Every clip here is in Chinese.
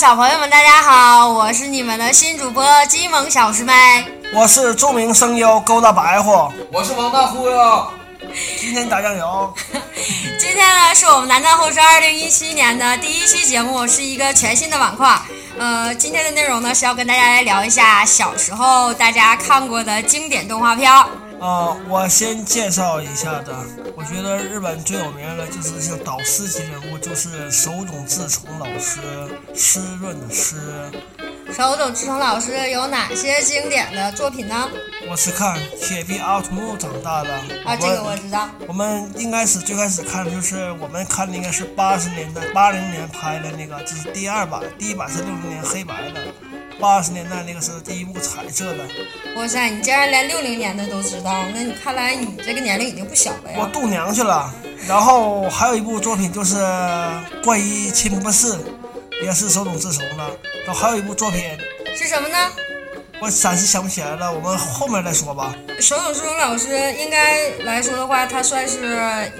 小朋友们，大家好，我是你们的新主播金萌小师妹。我是著名声优勾搭白虎，我是王大忽悠。今天打酱油。今天呢，是我们南站后生二零一七年的第一期节目，是一个全新的板块。呃，今天的内容呢是要跟大家来聊一下小时候大家看过的经典动画片啊，我先介绍一下的。我觉得日本最有名的就是像导师级人物，就是手冢治虫老师，湿润的湿。手冢治虫老师有哪些经典的作品呢？我是看《铁臂阿童木》长大的。啊，这个我知道。我们应该是最开始看的就是我们看的应该是八十年代八零年拍的那个，这是第二版，第一版是六零年黑白的，八十年代那个是第一部彩色的。哇塞，你竟然连六零年的都知道，那你看来你这个年龄已经不小了呀。我度娘去了。然后还有一部作品就是《怪医秦博士》，也是手冢治虫的。然后还有一部作品是什么呢？我暂时想不起来了，我们后面再说吧。手冢治虫老师应该来说的话，他算是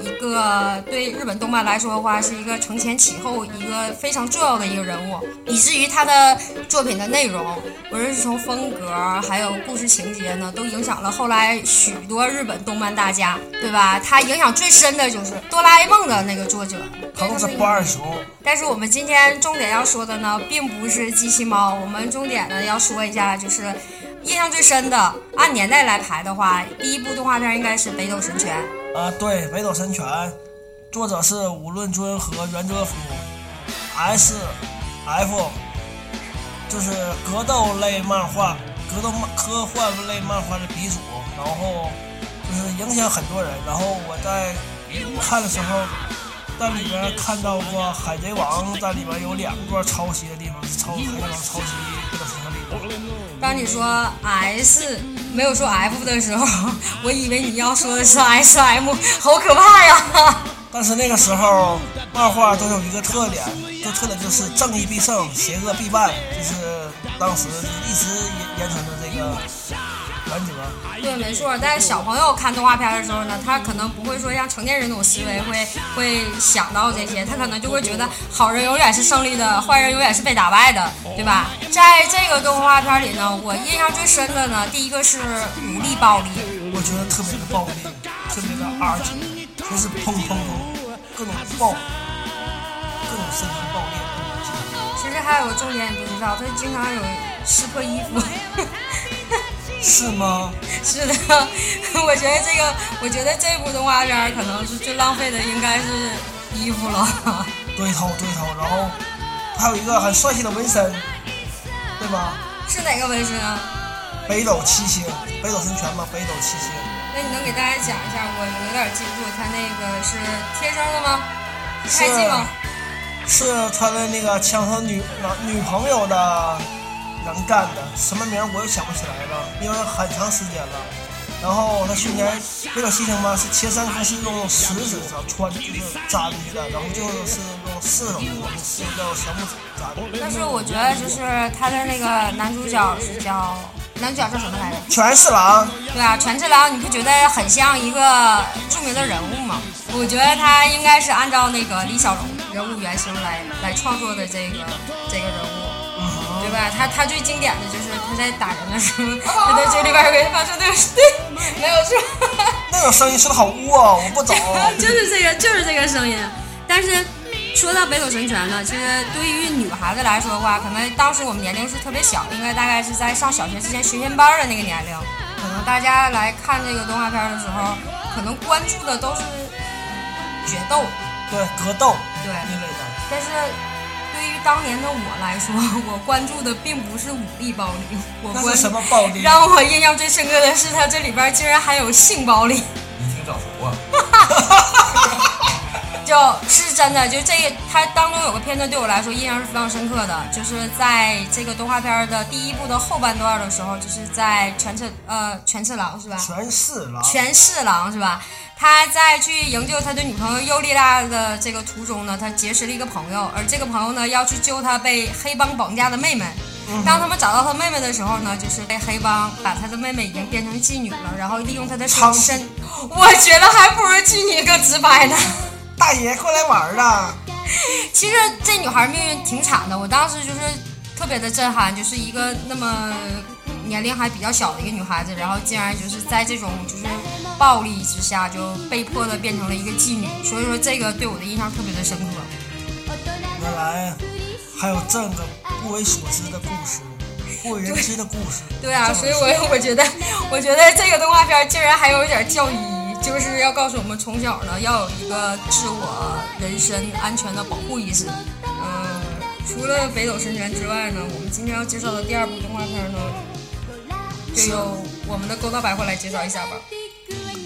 一个对日本动漫来说的话，是一个承前启后、一个非常重要的一个人物，以至于他的作品的内容，无论是从风格还有故事情节呢，都影响了后来许多日本动漫大家，对吧？他影响最深的就是哆啦 A 梦的那个作者藤子不二雄。但是我们今天重点要说的呢，并不是机器猫，我们重点呢要说一下就是。印象最深的，按年代来排的话，第一部动画片应该是《北斗神拳》啊，对，《北斗神拳》，作者是武论尊和袁哲夫，S F，就是格斗类漫画、格斗漫科幻类漫画的鼻祖，然后就是影响很多人。然后我在看的时候，在里边看到过《海贼王》在里边有两个抄袭的地方，是抄《海贼王》抄袭《北斗神拳》里的。当你说 S 没有说 F 的时候，我以为你要说的是 S M，好可怕呀！但是那个时候漫画都有一个特点，这特点就是正义必胜，邪恶必败，就是当时一直延延承的这个。对，没错。但是小朋友看动画片的时候呢，他可能不会说像成年人那种思维会会想到这些，他可能就会觉得好人永远是胜利的，坏人永远是被打败的，对吧？在这个动画片里呢，我印象最深的呢，第一个是武力暴力，我觉得特别的暴力，特别的 R 级，全是砰砰砰，各种爆，各种身体爆裂。其实还有个重点你不知道，他经常有撕破衣服。是吗？是的，我觉得这个，我觉得这部动画片可能是最浪费的，应该是衣服了。对头对头，然后还有一个很帅气的纹身，对吧？是哪个纹身啊？北斗七星，北斗神拳吗，北斗七星。那你能给大家讲一下？我有点记不住，他那个是天生的吗？太近吗？是他的那个抢他女女朋友的。能干的什么名我也想不起来了，因为很长时间了。然后他去年那个西星嘛，是切三颗是用食指上穿就是粘去的，然后就是用四手，我们是叫小木子粘。但是我觉得就是他的那个男主角是叫男主角叫什么来着？全次郎。对啊，全次郎，你不觉得很像一个著名的人物吗？我觉得他应该是按照那个李小龙人物原型来来创作的这个这个人物。对吧？他他最经典的就是他在打人的时候，他在嘴里边给发出那个对，没有错。那种声音说的好污啊！我不懂。就是这个，就是这个声音。但是说到北斗神拳呢，其实对于女孩子来说的话，可能当时我们年龄是特别小，应该大概是在上小学之前学前班的那个年龄。可能大家来看这个动画片的时候，可能关注的都是决斗，对格斗，对一类的。但是。对于当年的我来说，我关注的并不是武力暴力，我关什么暴力？让我印象最深刻的是，他这里边竟然还有性暴力。你挺早熟啊！就 是真的，就这个，它当中有个片段对我来说印象是非常深刻的，就是在这个动画片的第一部的后半段的时候，就是在全次呃全次郎是吧？全四郎。全四郎是吧？他在去营救他的女朋友尤莉拉的这个途中呢，他结识了一个朋友，而这个朋友呢要去救他被黑帮绑架的妹妹。当他们找到他妹妹的时候呢，就是被黑帮把他的妹妹已经变成妓女了，然后利用他的身身。我觉得还不如妓女更直白呢。大爷过来玩了。其实这女孩命运挺惨的，我当时就是特别的震撼，就是一个那么年龄还比较小的一个女孩子，然后竟然就是在这种就是暴力之下，就被迫的变成了一个妓女，所以说这个对我的印象特别的深刻。原来还有这个不为所知的故事，不为人知的故事。对啊，所以我 我觉得，我觉得这个动画片竟然还有一点教育意义，就是要告诉我们从小呢要有一个自我人身安全的保护意识。嗯，除了北斗神拳之外呢，我们今天要介绍的第二部动画片呢，就由我们的勾刀百货来介绍一下吧。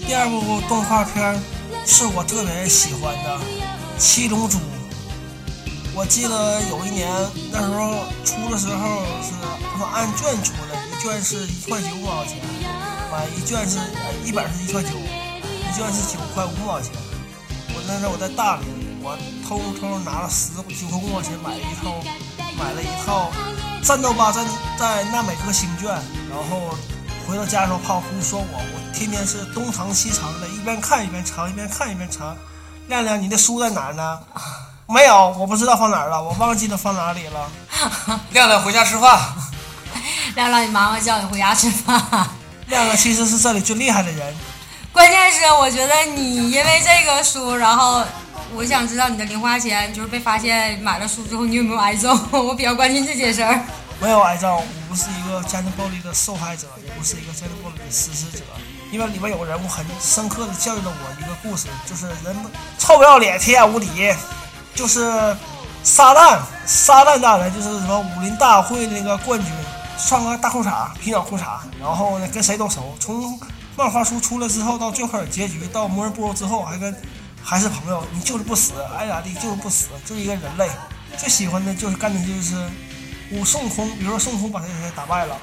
第二部动画片是我特别喜欢的《七龙珠》。我记得有一年那时候出的时候是他们按卷出的，一卷是一块九毛钱，买一卷是一本是一块九，一卷是九块五毛钱。我那时候我在大连，我偷偷拿了十九块五毛钱买了一套，买了一套《战斗吧在在纳美克星卷》，然后回到家的时候怕我姑说我，我天天是东藏西藏的，一边看一边藏，一边看一边藏。亮亮，你的书在哪儿呢？没有，我不知道放哪儿了，我忘记了放哪里了。亮亮回家吃饭。亮亮，你妈妈叫你回家吃饭。亮亮其实是这里最厉害的人，关键是我觉得你因为这个书，然后我想知道你的零花钱就是被发现买了书之后，你有没有挨揍？我比较关心这件事儿。没有挨揍，我不是一个家庭暴力的受害者，也不是一个家庭暴力的实施者。因为里面有个人物很深刻的教育了我一个故事，就是人臭不要脸，天下无敌，就是撒旦，撒旦大人就是什么武林大会那个冠军，穿个大裤衩，皮鸟裤衩，然后呢跟谁都熟。从漫画书出来之后到最后结局，到魔人布欧之后还跟还是朋友，你就是不死，爱咋地就是不死，就是一个人类。最喜欢的就是干的就是武孙悟空，比如说孙悟空把谁谁谁打败了。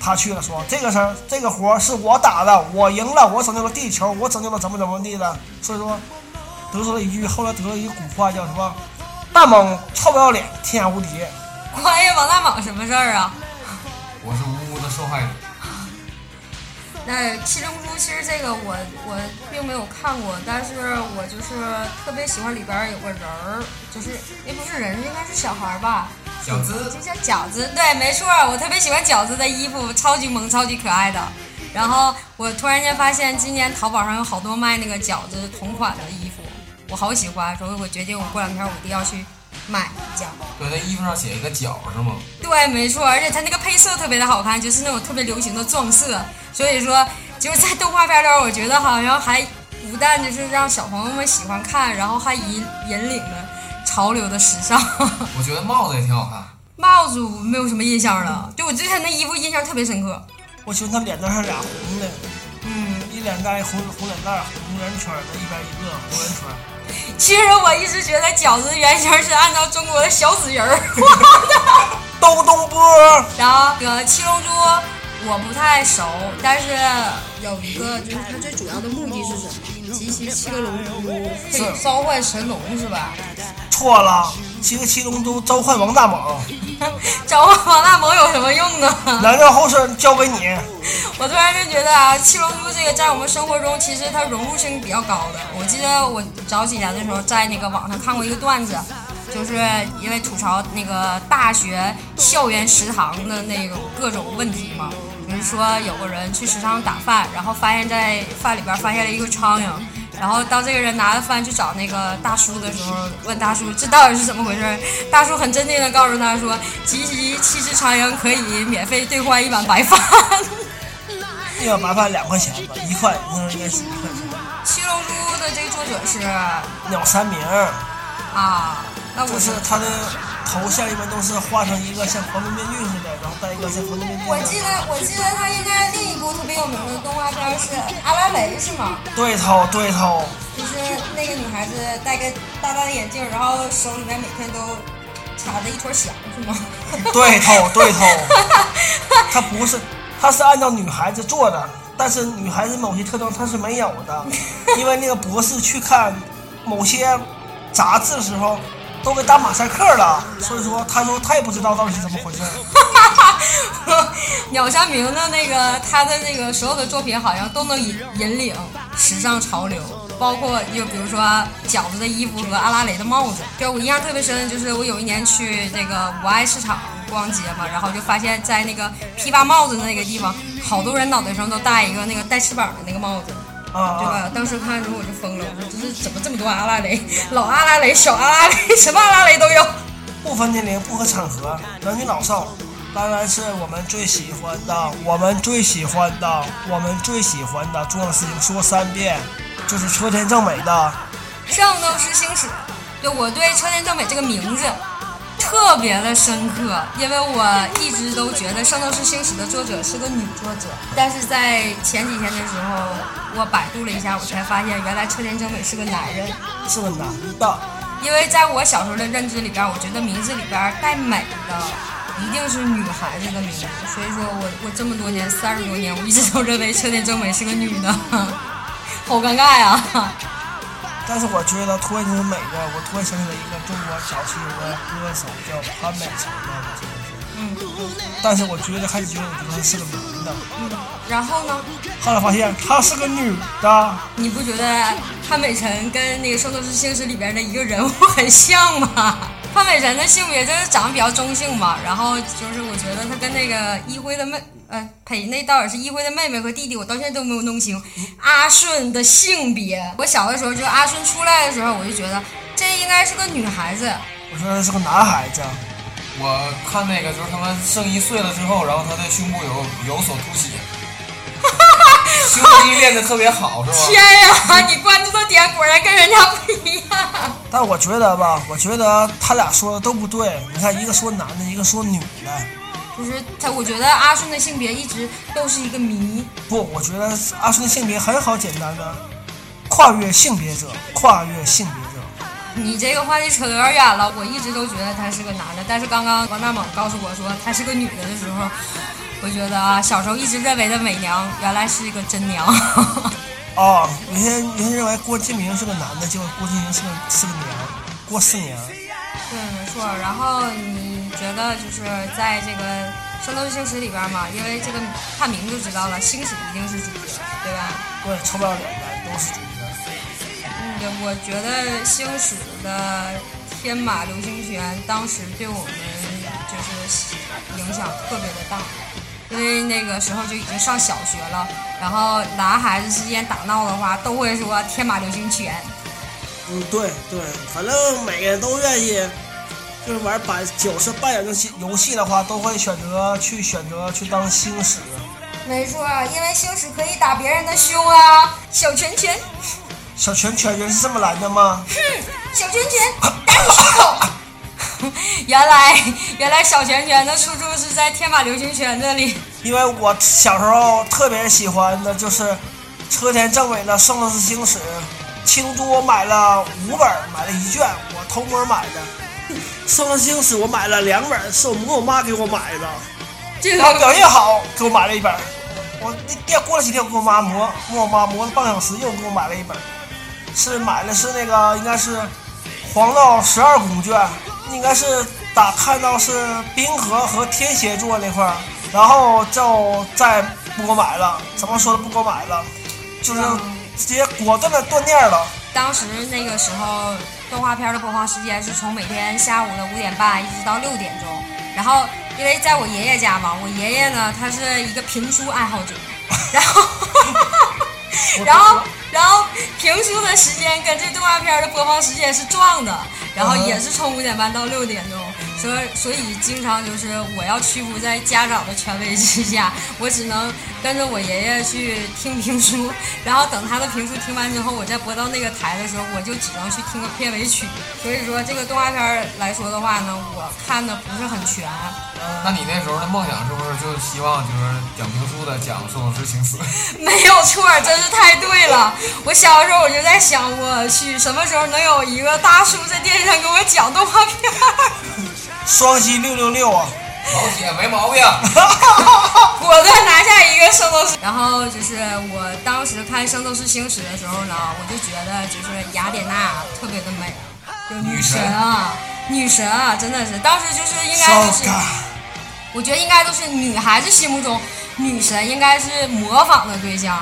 他去了，说这个事儿，这个活儿是我打的，我赢了，我拯救了地球，我拯救了怎么怎么地的，所以说得出了一句，后来得了一句古话叫什么？大猛臭不要脸，天下无敌。关于王大猛什么事儿啊？我是无辜的受害者。那七龙珠其实这个我我并没有看过，但是我就是特别喜欢里边儿有个人儿，就是那不是人，应该是小孩儿吧？饺子就叫饺子，对，没错，我特别喜欢饺子的衣服，超级萌，超级可爱的。然后我突然间发现，今年淘宝上有好多卖那个饺子同款的衣服，我好喜欢，所以我决定我过两天我一定要去买一件。对，那衣服上写一个角是吗？对，没错，而且它那个配色特别的好看，就是那种特别流行的撞色，所以说就是在动画片里，我觉得好像还不但就是让小朋友们喜欢看，然后还引引领了潮流的时尚。我觉得帽子也挺好看。帽子我没有什么印象了，对我对他那衣服印象特别深刻。我觉得他脸蛋上俩红的，嗯，一脸带红红脸蛋儿，红圆圈儿的，一边一个红圆圈儿。其实我一直觉得饺子的原型是按照中国的小纸人儿画的。东东波，然后那个七龙珠我不太熟，但是有一个就是它最主要的目的是什么？集齐七个龙珠召唤神龙是吧？错了，七个七龙珠召唤王大猛，召唤王大猛有什么用呢？难道后事交给你。我突然就觉得啊，七龙珠这个在我们生活中其实它融入性比较高的。我记得我早几年的时候在那个网上看过一个段子，就是因为吐槽那个大学校园食堂的那种各种问题嘛，比如说有个人去食堂打饭，然后发现在饭里边发现了一个苍蝇。然后当这个人拿着饭去找那个大叔的时候，问大叔这到底是怎么回事？大叔很镇定的告诉他说，集齐七只苍蝇可以免费兑换一碗白饭。一碗白饭两块钱吧，一块，那应该是一块钱。七龙珠的这个作者是鸟山明，啊，那我就是他的头像一般都是画成一个像防毒面具似的，然后戴一个像防毒面具。我记得我记得他应该另一部特别有名的动画片是阿拉蕾是吗？对头对头，就是那个女孩子戴个大大的眼镜，然后手里面每天都插着一坨翔是吗？对 头对头，他不是，他是按照女孩子做的，但是女孩子某些特征他是没有的，因为那个博士去看某些杂志的时候都给打马赛克了，所以说他说他也不知道到底是怎么回事。鸟山明的那个他的那个所有的作品好像都能引引领时尚潮流，包括就比如说饺子的衣服和阿拉蕾的帽子。对我印象特别深的，就是我有一年去那个五爱市场逛街嘛，然后就发现，在那个批发帽子那个地方，好多人脑袋上都戴一个那个带翅膀的那个帽子。啊啊！对吧？当时看的时候我就疯了，我说这是怎么这么多阿拉蕾，老阿拉蕾、小阿拉蕾，什么阿拉蕾都有。不分年龄，不分场合，男女老少，当然是我们最喜欢的，我们最喜欢的，我们最喜欢的重要事情说三遍，就是车田正美的。《圣斗士星矢》，对我对车田正美这个名字特别的深刻，因为我一直都觉得《圣斗士星矢》的作者是个女作者，但是在前几天的时候，我百度了一下，我才发现原来车田正美是个男人。是个男的，因为在我小时候的认知里边，我觉得名字里边带美的一定是女孩子的名字，所以说我我这么多年三十多年，我一直都认为车田正美是个女的，好尴尬呀！但是我觉得突然间美的，我突然想起了一个中国早期有个歌手叫潘美辰的，我记得是。嗯但是我觉得还是觉得我觉得他是个男的，嗯，然后呢？后来发现她是个女的。你不觉得潘美辰跟那个《圣斗士星矢》里边的一个人物很像吗？潘美辰的性别就是长得比较中性嘛，然后就是我觉得他跟那个一辉的妹，呃，呸，那倒也是一辉的妹妹和弟弟，我到现在都没有弄清阿顺的性别。我小的时候就阿顺出来的时候，我就觉得这应该是个女孩子。我说他是个男孩子，我看那个就是他们圣衣碎了之后，然后他的胸部有有所凸起，胸肌练得特别好，是吧？天呀，你关注的点果然跟人家不一样。但我觉得吧，我觉得他俩说的都不对。你看，一个说男的，一个说女的。就是他，我觉得阿顺的性别一直都是一个谜。不，我觉得阿顺的性别很好简单的，跨越性别者，跨越性别者。你这个话题扯得有点远了，我一直都觉得他是个男的，但是刚刚王大猛告诉我说他是个女的的时候，我觉得啊，小时候一直认为的伪娘原来是一个真娘。哦，有些有些人认为郭敬明是个男的，结果郭敬明是个是个娘，郭四娘。对，没错。然后你觉得就是在这个《圣斗士星矢》里边嘛，因为这个看名就知道了，星矢一定是主角，对吧？对，臭不要脸的都是主角。嗯，我觉得星矢的天马流星拳当时对我们就是影响特别的大，因为那个时候就已经上小学了，然后男孩子之间打闹的话都会说天马流星拳。嗯，对对，反正每个人都愿意，就是玩把角色扮演的戏游戏的话，都会选择去选择去当星矢。没错，因为星矢可以打别人的胸啊，小拳拳，小拳拳原是这么来的吗？哼小拳拳打你胸口。原来原来小拳拳的出处是在天马流星拳这里。因为我小时候特别喜欢的就是车田正美的《圣斗士星矢》，其中我买了五本，买了一卷，我偷摸买的。《圣斗士星矢》我买了两本，是我跟我妈给我买的。这然后表现好，给我买了一本。我那店过了几天，我给我妈磨磨我妈磨了半个小时，又给我买了一本。是买的是那个应该是黄道十二宫卷，应该是打看到是冰河和天蝎座那块儿，然后就再不给我买了。怎么说都不给我买了，就是直接果断的断念了。当时那个时候，动画片的播放时间是从每天下午的五点半一直到六点钟。然后，因为在我爷爷家嘛，我爷爷呢他是一个评书爱好者，然后，然后，然后评书的时间跟这动画片的播放时间是撞的，然后也是从五点半到六点钟。所以，所以经常就是我要屈服在家长的权威之下，我只能跟着我爷爷去听评书，然后等他的评书听完之后，我再播到那个台的时候，我就只能去听个片尾曲。所以说，这个动画片儿来说的话呢，我看的不是很全。那你那时候的梦想是不是就希望就是讲评书的讲《圣斗士星矢》？没有错，真是太对了。我小的时候我就在想，我去什么时候能有一个大叔在电视上给我讲动画片儿？双击六六六啊！老铁没毛病。果断拿下一个圣斗士。然后就是我当时看《圣斗士星矢》的时候呢，我就觉得就是雅典娜特别的美，就女神啊，女神啊，真的是，当时就是应该就是，我觉得应该都是女孩子心目中女神应该是模仿的对象。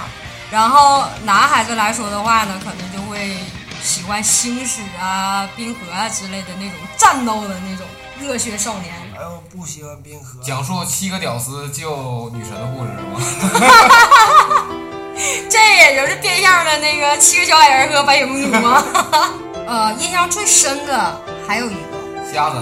然后男孩子来说的话呢，可能就会喜欢星矢啊、冰河啊之类的那种战斗的那种热血少年。哎呦，不喜欢冰河。讲述七个屌丝救女神的故事是吗？这也就是变相的那个七个小矮人和白雪公主吗？呃，印象最深的还有一个，瞎子，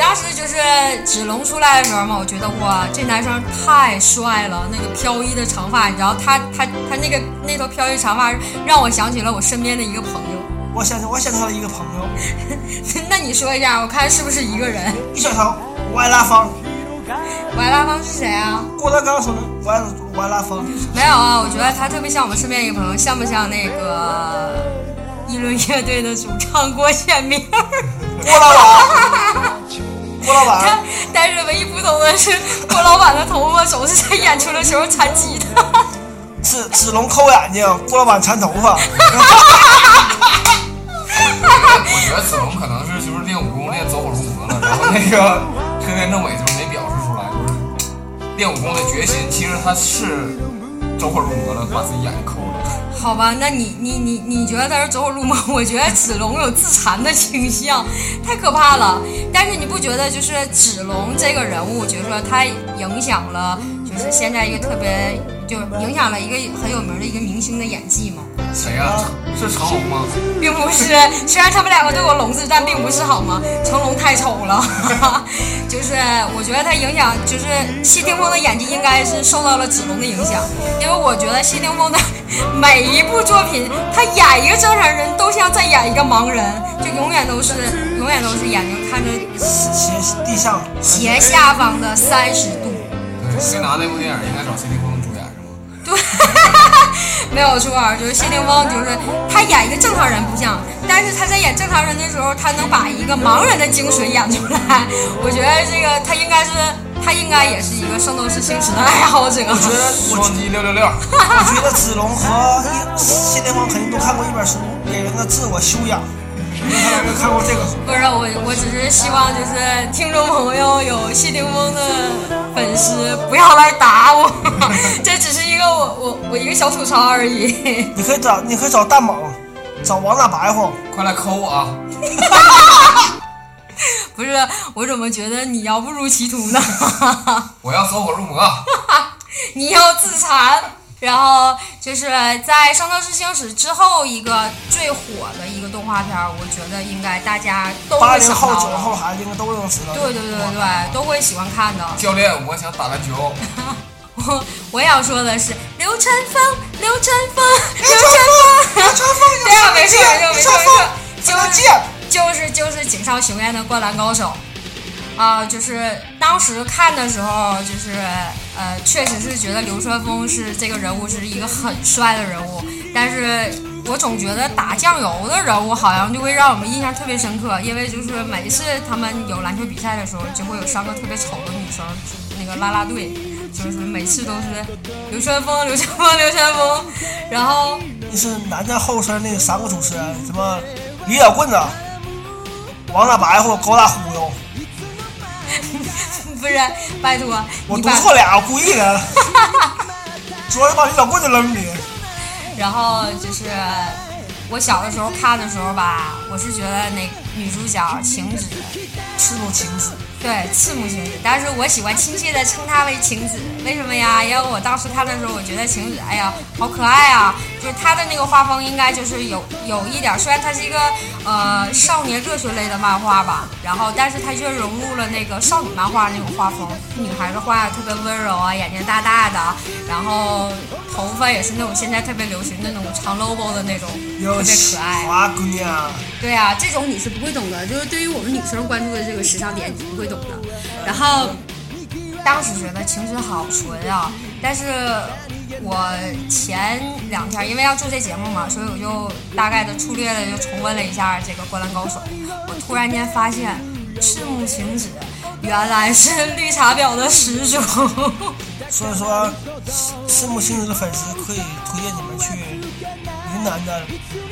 当时就是子龙出来的时候嘛，我觉得哇，这男生太帅了，那个飘逸的长发，你知道他他他那个那头飘逸长发，让我想起了我身边的一个朋友。我想我想到了一个朋友，那你说一下，我看是不是一个人？一小头歪拉风，歪拉风是谁啊？郭德纲说的歪歪拉风，没有啊，我觉得他特别像我们身边一个朋友，像不像那个一轮乐队的主唱郭显明？郭老板，郭老板，但是唯一不同的是，郭老板的头发总是在演出的时候缠吉他。子子龙抠眼睛，郭老板缠头发。我觉得子龙可能是就是练武功练走火入魔了，然后那个车田正美就是没表示出来，就是练武功的决心。其实他是走火入魔了，把自己眼睛抠了。好吧，那你你你你觉得他是走火入魔？我觉得子龙有自残的倾向，太可怕了。但是你不觉得就是子龙这个人物角色，他影响了就是现在一个特别，就影响了一个很有名的一个明星的演技吗？谁呀、是成龙吗？并不是，虽然他们两个都有龙字，但并不是好吗？成龙太丑了，就是我觉得他影响，就是谢霆锋的演技应该是受到了子龙的影响，因为我觉得谢霆锋的 每一部作品，他演一个正常人都像在演一个盲人，就永远都是永远都是眼睛看着斜地上斜下方的三十度。对，推拿那部电影应该找谢霆？对，没有错，就是谢霆锋，就是他演一个正常人不像，但是他在演正常人的时候，他能把一个盲人的精髓演出来。我觉得这个他应该是，他应该也是一个圣斗士星矢的爱好者。我觉得我双击六六六，我觉得子龙和谢霆锋肯定都看过一本书，《演员的自我修养》。看过这个书？不是我，我只是希望就是听众朋友有谢霆锋的粉丝不要来打我，这只是一个我我我一个小吐槽而已。你可以找，你可以找大猛，找王大白话。快来扣我啊！不是，我怎么觉得你要误入歧途呢？我要走火入魔。你要自残。然后就是在《圣斗士星矢》之后一个最火的一个动画片儿，我觉得应该大家都八零后、会想到九零后的。孩子应该都能知道。对对对对对，都会喜欢看的。教练，我想打篮球。我我想说的是，流川枫，流川枫，流川枫，流川枫对呀，没错没错没错没错，就是就是就是井上雄彦的《灌篮高手》啊、就是当时看的时候，就是呃，确实是觉得流川枫是这个人物是一个很帅的人物，但是我总觉得打酱油的人物好像就会让我们印象特别深刻，因为就是每次他们有篮球比赛的时候，就会有三个特别丑的女生，那个啦啦队，就是每次都是流川枫、流川枫、流川枫，然后你是男的后身那三个主持人，什么李小棍子、王大白或高大忽悠，不是拜托我读错俩，我故意的。主要是把你小棍子扔你。然后就是我小的时候看的时候吧，我是觉得那女主角晴子，赤木晴子，对赤木晴子，但是我喜欢亲切的称她为晴子，为什么呀？因为我当时看的时候，我觉得晴子，哎呀，好可爱啊！就是她的那个画风应该就是有有一点，虽然它是一个呃少年热血类的漫画吧，然后但是它却融入了那个少女漫画那种画风，女孩子画的特别温柔啊，眼睛大大的，然后头发也是那种现在特别流行的那种长 logo 的那种，特别可爱。花姑娘，对啊，这种你是不会懂的，就是对于我们女生关注的这个时尚点，你不会懂的。然后当时觉得晴子好纯啊，但是我前两天因为要做这节目嘛，所以我就大概的粗略的就重温了一下这个《灌篮高手》，我突然间发现赤木晴子原来是绿茶婊的始祖。所以说赤木晴子的粉丝可以推荐你们去云南的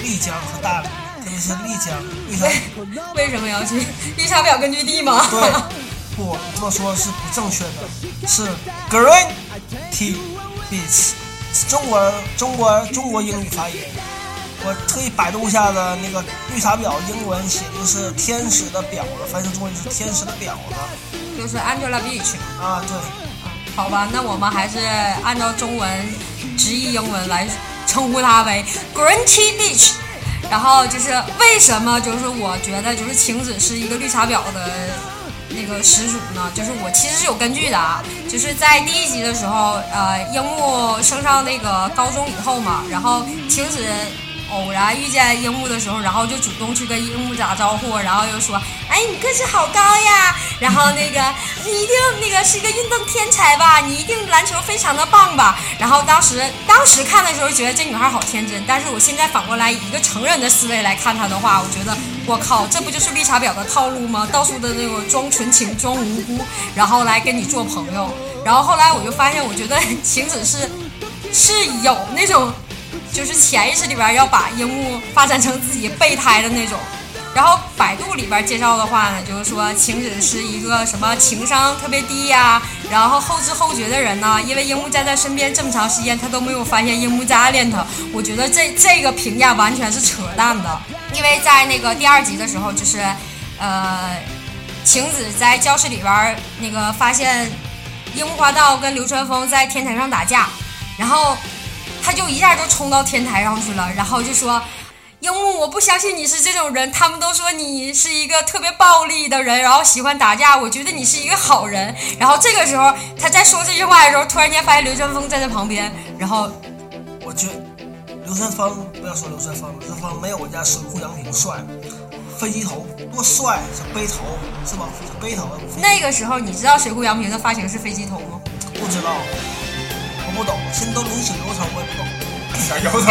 丽江和大理，是丽江，为啥？为什么要去绿茶婊根据地吗？对，不，你这么说是不正确的，是 Green Tea Beach。中国中国中国英语发音。我特意百度一下的那个绿茶婊英文写的是天使的婊子，翻译成中文就是天使的婊子就是 Angelabeach。啊，对。好吧，那我们还是按照中文直译英文来称呼它为 Green Tea Bitch。然后就是为什么就是我觉得就是晴子是一个绿茶婊的那个始祖呢？就是我其实是有根据的啊，就是在第一集的时候，呃，樱木升上那个高中以后嘛，然后晴子。偶然遇见樱木的时候，然后就主动去跟樱木打招呼，然后又说：“哎，你个子好高呀！然后那个你一定那个是一个运动天才吧？你一定篮球非常的棒吧？”然后当时当时看的时候觉得这女孩好天真，但是我现在反过来以一个成人的思维来看她的话，我觉得我靠，这不就是绿茶婊的套路吗？到处的那个装纯情、装无辜，然后来跟你做朋友。然后后来我就发现，我觉得晴子是是有那种。就是潜意识里边要把樱木发展成自己备胎的那种，然后百度里边介绍的话呢，就是说晴子是一个什么情商特别低呀，然后后知后觉的人呢，因为樱木站在身边这么长时间，他都没有发现樱木在暗恋他。我觉得这这个评价完全是扯淡的，因为在那个第二集的时候，就是呃，晴子在教室里边那个发现樱木花道跟流川枫在天台上打架，然后。他就一下就冲到天台上去了，然后就说：“樱木，我不相信你是这种人。他们都说你是一个特别暴力的人，然后喜欢打架。我觉得你是一个好人。”然后这个时候他在说这句话的时候，突然间发现流川枫在旁边。然后，我觉流川枫不要说流川枫，流川枫没有我家水户洋平帅，飞机头多帅，小背头是吧？背头。那个时候你知道水户洋平的发型是飞机头吗？不知道。不懂，现在都流行油头，我也不懂。小油头。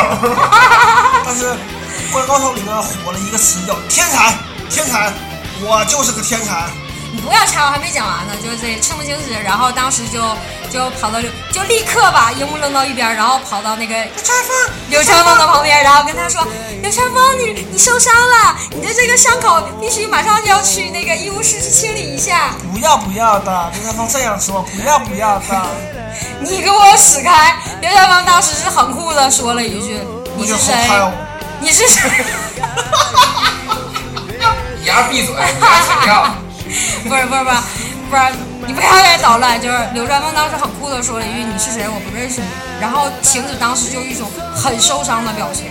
但是《灌篮高手》里面火了一个词叫“天才”，天才，我就是个天才。你不要插，我还没讲完呢。就是这赤木晴子，然后当时就就跑到就立刻把樱木扔到一边，然后跑到那个流川枫流川枫的旁边，然后跟他说：“流川枫，你你受伤了，你的这个伤口必须马上就要去那个医务室去清理一下。”不要不要的，流川枫这样说，不要不要的。你给我死开！刘小芳当时是很酷的说了一句：“你是谁？你是谁？” 你丫闭嘴！不是不是不是不是，你不要再捣乱。就是刘传峰当时很酷的说了一句：“你是谁？我不认识你。”然后晴子当时就一种很受伤的表情。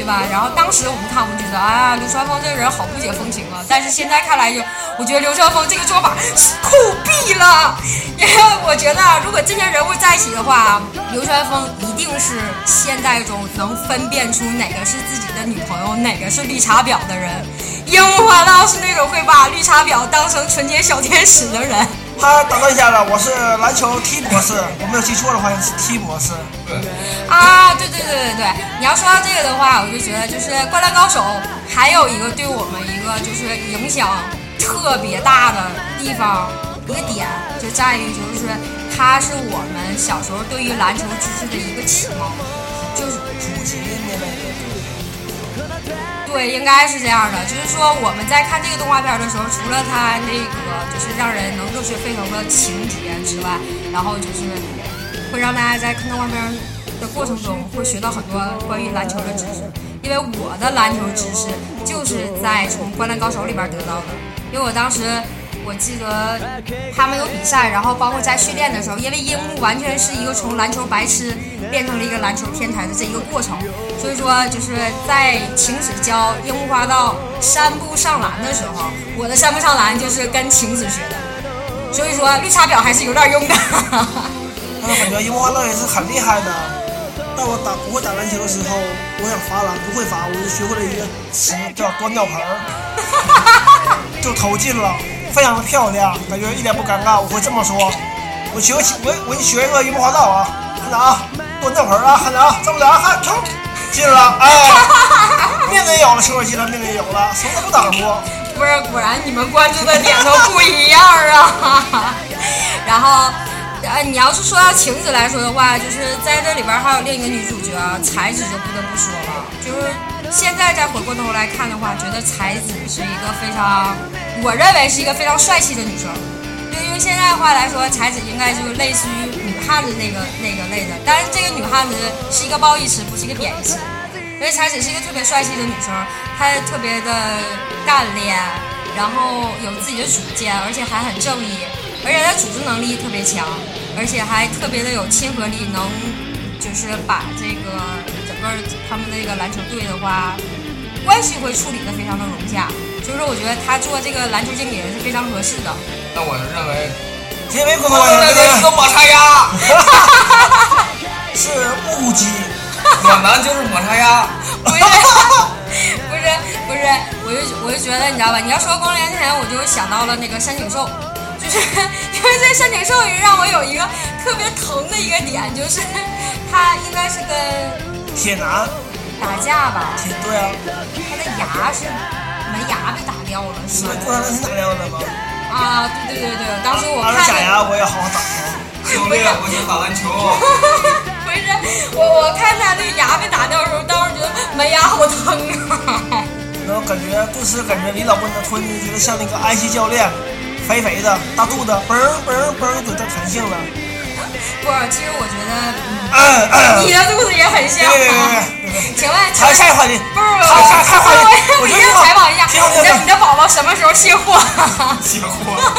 对吧？然后当时我们看，我们觉得，啊，流川枫这个人好不解风情啊。但是现在看来，就我觉得流川枫这个做法是酷毙了。因为我觉得，如果这些人物在一起的话，流川枫一定是现代中能分辨出哪个是自己的女朋友，哪个是绿茶婊的人。樱木花道是那种会把绿茶婊当成纯洁小天使的人。他打断一下子，我是篮球 T 博士，我没有记错的话是 T 博士。对。啊，对对对对对，你要说到这个的话，我就觉得就是《灌篮高手》还有一个对我们一个就是影响特别大的地方一个点，就在于就是它是我们小时候对于篮球知识的一个启蒙，就是普及那类。对，应该是这样的。就是说，我们在看这个动画片的时候，除了它那个就是让人能热血沸腾的情节之外，然后就是会让大家在看动画片的过程中会学到很多关于篮球的知识。因为我的篮球知识就是在从《灌篮高手》里边得到的，因为我当时。我记得他们有比赛，然后包括在训练的时候，因为樱木完全是一个从篮球白痴变成了一个篮球天才的这一个过程，所以说就是在晴子教樱木花道三步上篮的时候，我的三步上篮就是跟晴子学的，所以说绿茶婊还是有点用的。我感觉樱木花道也是很厉害的，当我打不会打篮球的时候，我想罚篮不会罚，我就学会了一个词叫端尿盆儿，就投进了。非常的漂亮，感觉一点不尴尬。我会这么说，我学个我我你学一个樱木花道啊，看着啊，端尿盆啊，看着啊，这么着啊，看，冲进了，哎，命也有了，球也进了，命也有了，什么都不挡住。不是，果然你们关注的点都不一样啊。然后，呃，你要是说到晴子来说的话，就是在这里边还有另一个女主角才子，就不得不说了，就是。现在再回过头来看的话，觉得才子是一个非常，我认为是一个非常帅气的女生。就用现在话来说，彩子应该就是类似于女汉子那个那个类的，但是这个女汉子是一个褒义词，不是一个贬义词。因为彩子是一个特别帅气的女生，她特别的干练，然后有自己的主见，而且还很正义，而且她组织能力特别强，而且还特别的有亲和力，能就是把这个整个他们那个篮球队的话，关系会处理的非常的融洽。所以说，我觉得他做这个篮球经理人是非常合适的。那我认为，因为工作我认为是个抹茶鸭，是乌鸡，暖男就是抹茶鸭。不是，不是，不是，我就我就觉得，你知道吧？你要说光年前，我就想到了那个山井寿，就是因为这山井寿也让我有一个特别疼的一个点，就是他应该是跟铁男，打架吧，铁对啊，他的牙是门牙被打掉了，是吗是过是哪样的吗？啊，对对对对，当时我看着。假牙我也好好打啊。兄弟，我去打篮球。不是我，我看他那牙被打掉的时候，当时觉得门牙好疼啊！然后感觉顿时感觉李老棍的吞进去的像那个安西教练，肥肥的大肚子，嘣嘣嘣有点弹性了。不是，其实我觉得，嗯嗯，你的肚子也很像啊。请问，请还问下一个话题，不是我我觉得我一定采访一下，你的你的宝宝什么时候卸货？卸货。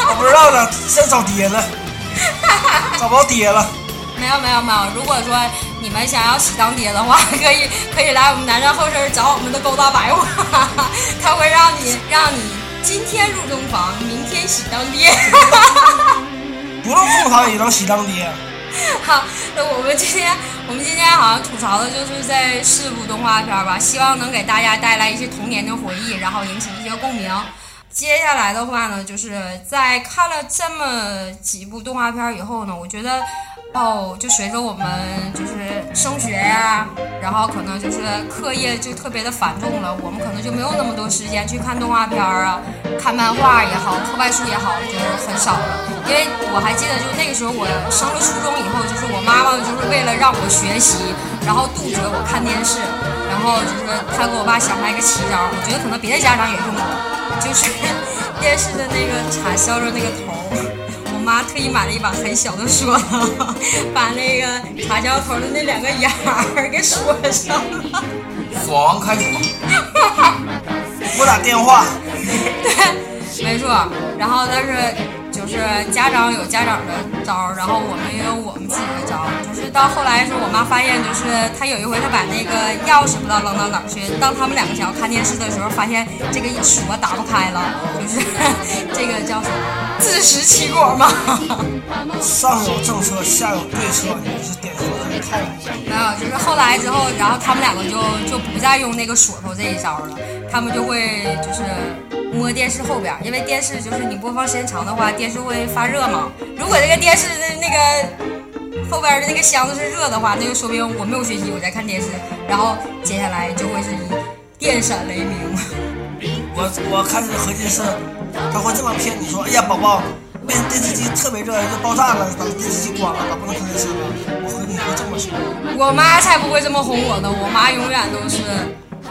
我不知道呢，先找爹了，找不着爹了。没有没有没有，如果说你们想要喜当爹的话，可以可以来我们南站后身找我们的勾搭白话，他会让你让你今天入洞房，明天喜当爹。不用洞房也能喜当爹。好，那我们今天我们今天好像吐槽的就是这四部动画片吧，希望能给大家带来一些童年的回忆，然后引起一些共鸣。接下来的话呢，就是在看了这么几部动画片以后呢，我觉得，哦，就随着我们就是升学呀、然后可能就是课业就特别的繁重了，我们可能就没有那么多时间去看动画片啊，看漫画也好，课外书也好，就是很少了。因为我还记得，就那个时候我升了初中以后，就是我妈妈就是为了让我学习，然后杜绝我看电视，然后就是他给我爸想出来一个奇招，我觉得可能别的家长也用过，就是 电视的那个插销的那个头，我妈特意买了一把很小的锁，把那个插销头的那两个眼儿给锁上了。锁王开锁，拨打电话，对，没错。然后但是就是家长有家长的招儿，然后我们也有我们自己的招儿。就是到后来是我妈发现，就是她有一回她把那个钥匙不知道扔到哪儿去，当他们两个想要看电视的时候，发现这个锁打不开了，就是 这个叫什么自食其果嘛。上有政策，下有对策，你是典型的套路。没有，就是后来之后，然后他们两个就就不再用那个锁头这一招了，他们就会就是摸电视后边儿，因为电视就是你播放时间长的话，电视会发热嘛。如果这个电视的那个后边儿的那个箱子是热的话，那就说明我没有学习，我在看电视，然后接下来就会是以电闪雷鸣。我我开始合计是，他会这么骗你说，哎呀，宝宝，电电视机特别热，要爆炸了，把电视机关了，把不能看电视了。我合计你会这么说。我妈才不会这么哄我的，我妈永远都是，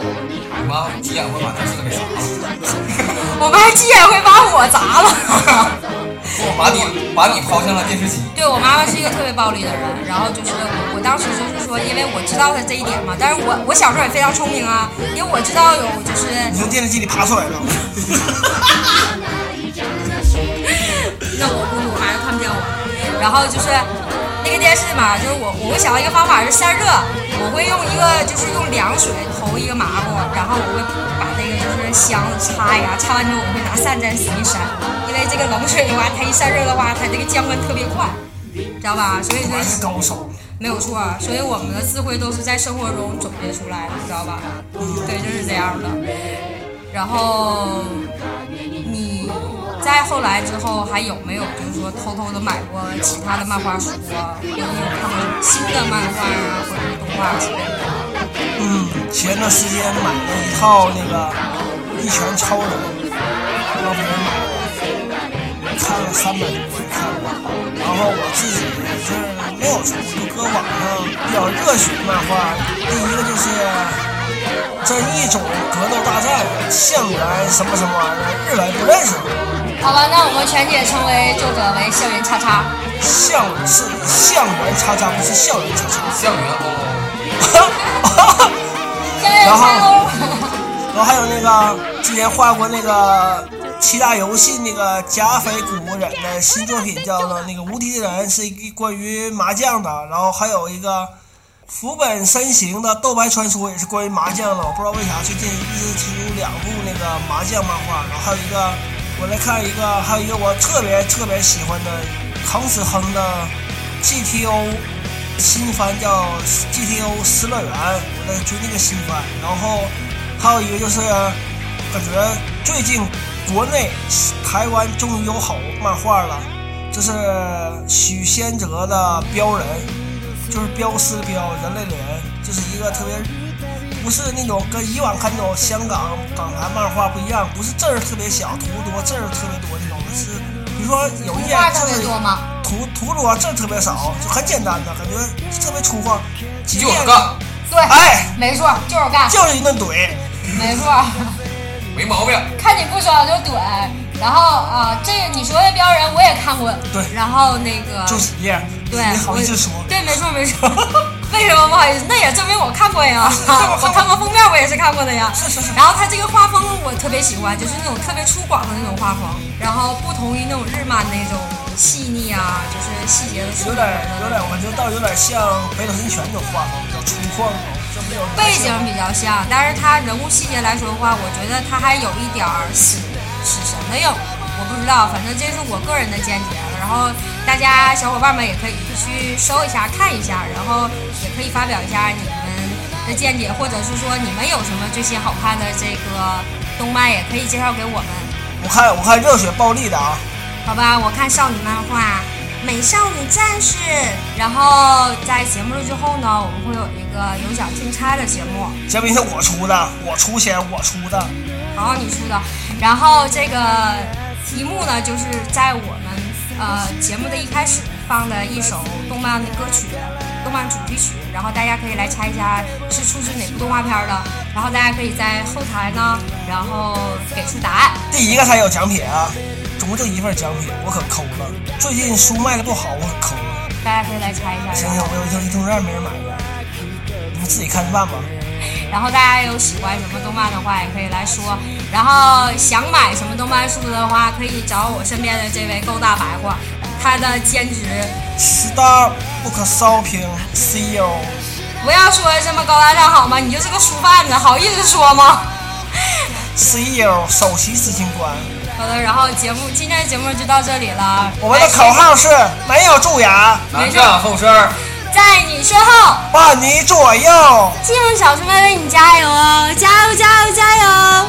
你妈急眼会把电视给砸了，我妈急眼会把我砸了。我 把你把你抛向了电视机。对我妈妈是一个特别暴力的人，然后就是我，我当时就是说，因为我知道她这一点嘛，但是我我小时候也非常聪明啊，因为我知道有就是你从电视机里爬出来了，那我估计我妈就看不见我。然后就是那个电视嘛，就是我我会想到一个方法是散热，我会用一个就是用凉水投一个麻布，然后我会把那个就是箱子擦呀，擦完之后我会拿散沾使劲扇，因为这个冷水的话，它一散热的话，它这个降温特别快，知道吧？所以说是说高手。没有错，所以我们的智慧都是在生活中总结出来的，知道吧？嗯，对，就是这样的。然后你再后来之后还有没有就是说偷偷的买过其他的漫画书啊，或者有看过新的漫画啊，或者是动画之类的？嗯，前段时间买了一套那个《一拳超人》，让别人买的，看了三百多回看了。然后我自己也是没有出，就搁网上比较热血的漫画。第一个就是真一种格斗大战，向原什么什么玩意儿，日文不认识。好吧，那我们全体称为作者为校园叉叉。校是校园叉叉，不是校园叉叉。校园 然后叉。然后还有那个之前画过那个七大游戏那个加菲古人的新作品，叫做那个《无敌的人》，是一个关于麻将的。然后还有一个福本身形的《斗白传说》，也是关于麻将的。我不知道为啥最近一直出两部那个麻将漫画。然后还有一个，我来看一个，还有一个我特别特别喜欢的康斯亨的 GTO 新番叫 GTO 失乐园，我在追那个新番。然后还有一个就是感觉最近国内台湾终于有好漫画了，就是许仙哲的镖人，就是镖师的标，人类的人，就是一个特别。不是那种跟以往看那种香港港台漫画不一样，不是字儿特别小，图多字儿特别多那种，是比如说有一页画特字别多吗？图图多字儿特别少，就很简单的感觉特别粗犷，几页就是干，对，哎，没错，就是干，就是一顿怼。没错。没毛病。看你不爽就怼。然后啊、这个你说的标人我也看过。对然后那个就几页，对，你好意思说？对，没错没错。为什么不好意思？那也证明我看过呀，我 我看过封面，我也是看过的呀。是是是然后他这个画风我特别喜欢，就是那种特别粗犷的那种画风，然后不同于那种日漫那种细腻啊，就是细节的有点有点，我觉得倒有点像北斗神拳那种画风，比较粗犷背景比较像，但是他人物细节来说的话，我觉得他还有一点儿死死神的影，我不知道，反正这是我个人的见解。然后大家小伙伴们也可以去搜一下看一下，然后也可以发表一下你们的见解，或者是说你们有什么最新好看的这个动漫，也可以介绍给我们。我看我看热血暴力的啊，好吧，我看少女漫画《美少女战士》，然后在节目之后呢，我们会有一个有奖竞猜的节目。这明是我出的，我出钱我出的，好，你出的。然后这个题目呢，就是在我们呃节目的一开始放的一首动漫的歌曲，动漫主题曲，然后大家可以来猜一下是出自哪部动画片的。然后大家可以在后台呢，然后给出答案。第一个才有奖品啊，总共就一份奖品，我可抠了。最近书卖的不好，我可抠了。大家可以来猜一下。行行，我有一通一没人买的，你们自己看着办吧。然后大家有喜欢什么动漫的话，也可以来说。然后想买什么动漫书的话，可以找我身边的这位够大白话，他的兼职。Star Book Shopping CEO，不要说这么高大上好吗？你就是个书贩子，好意思说吗？CEO 首席执行官。好的，然后节目今天的节目就到这里了。我们的口号是没有蛀牙，南站后身儿。在你身后，伴你左右。静小猪妹为你加油哦！加油，加油，加油！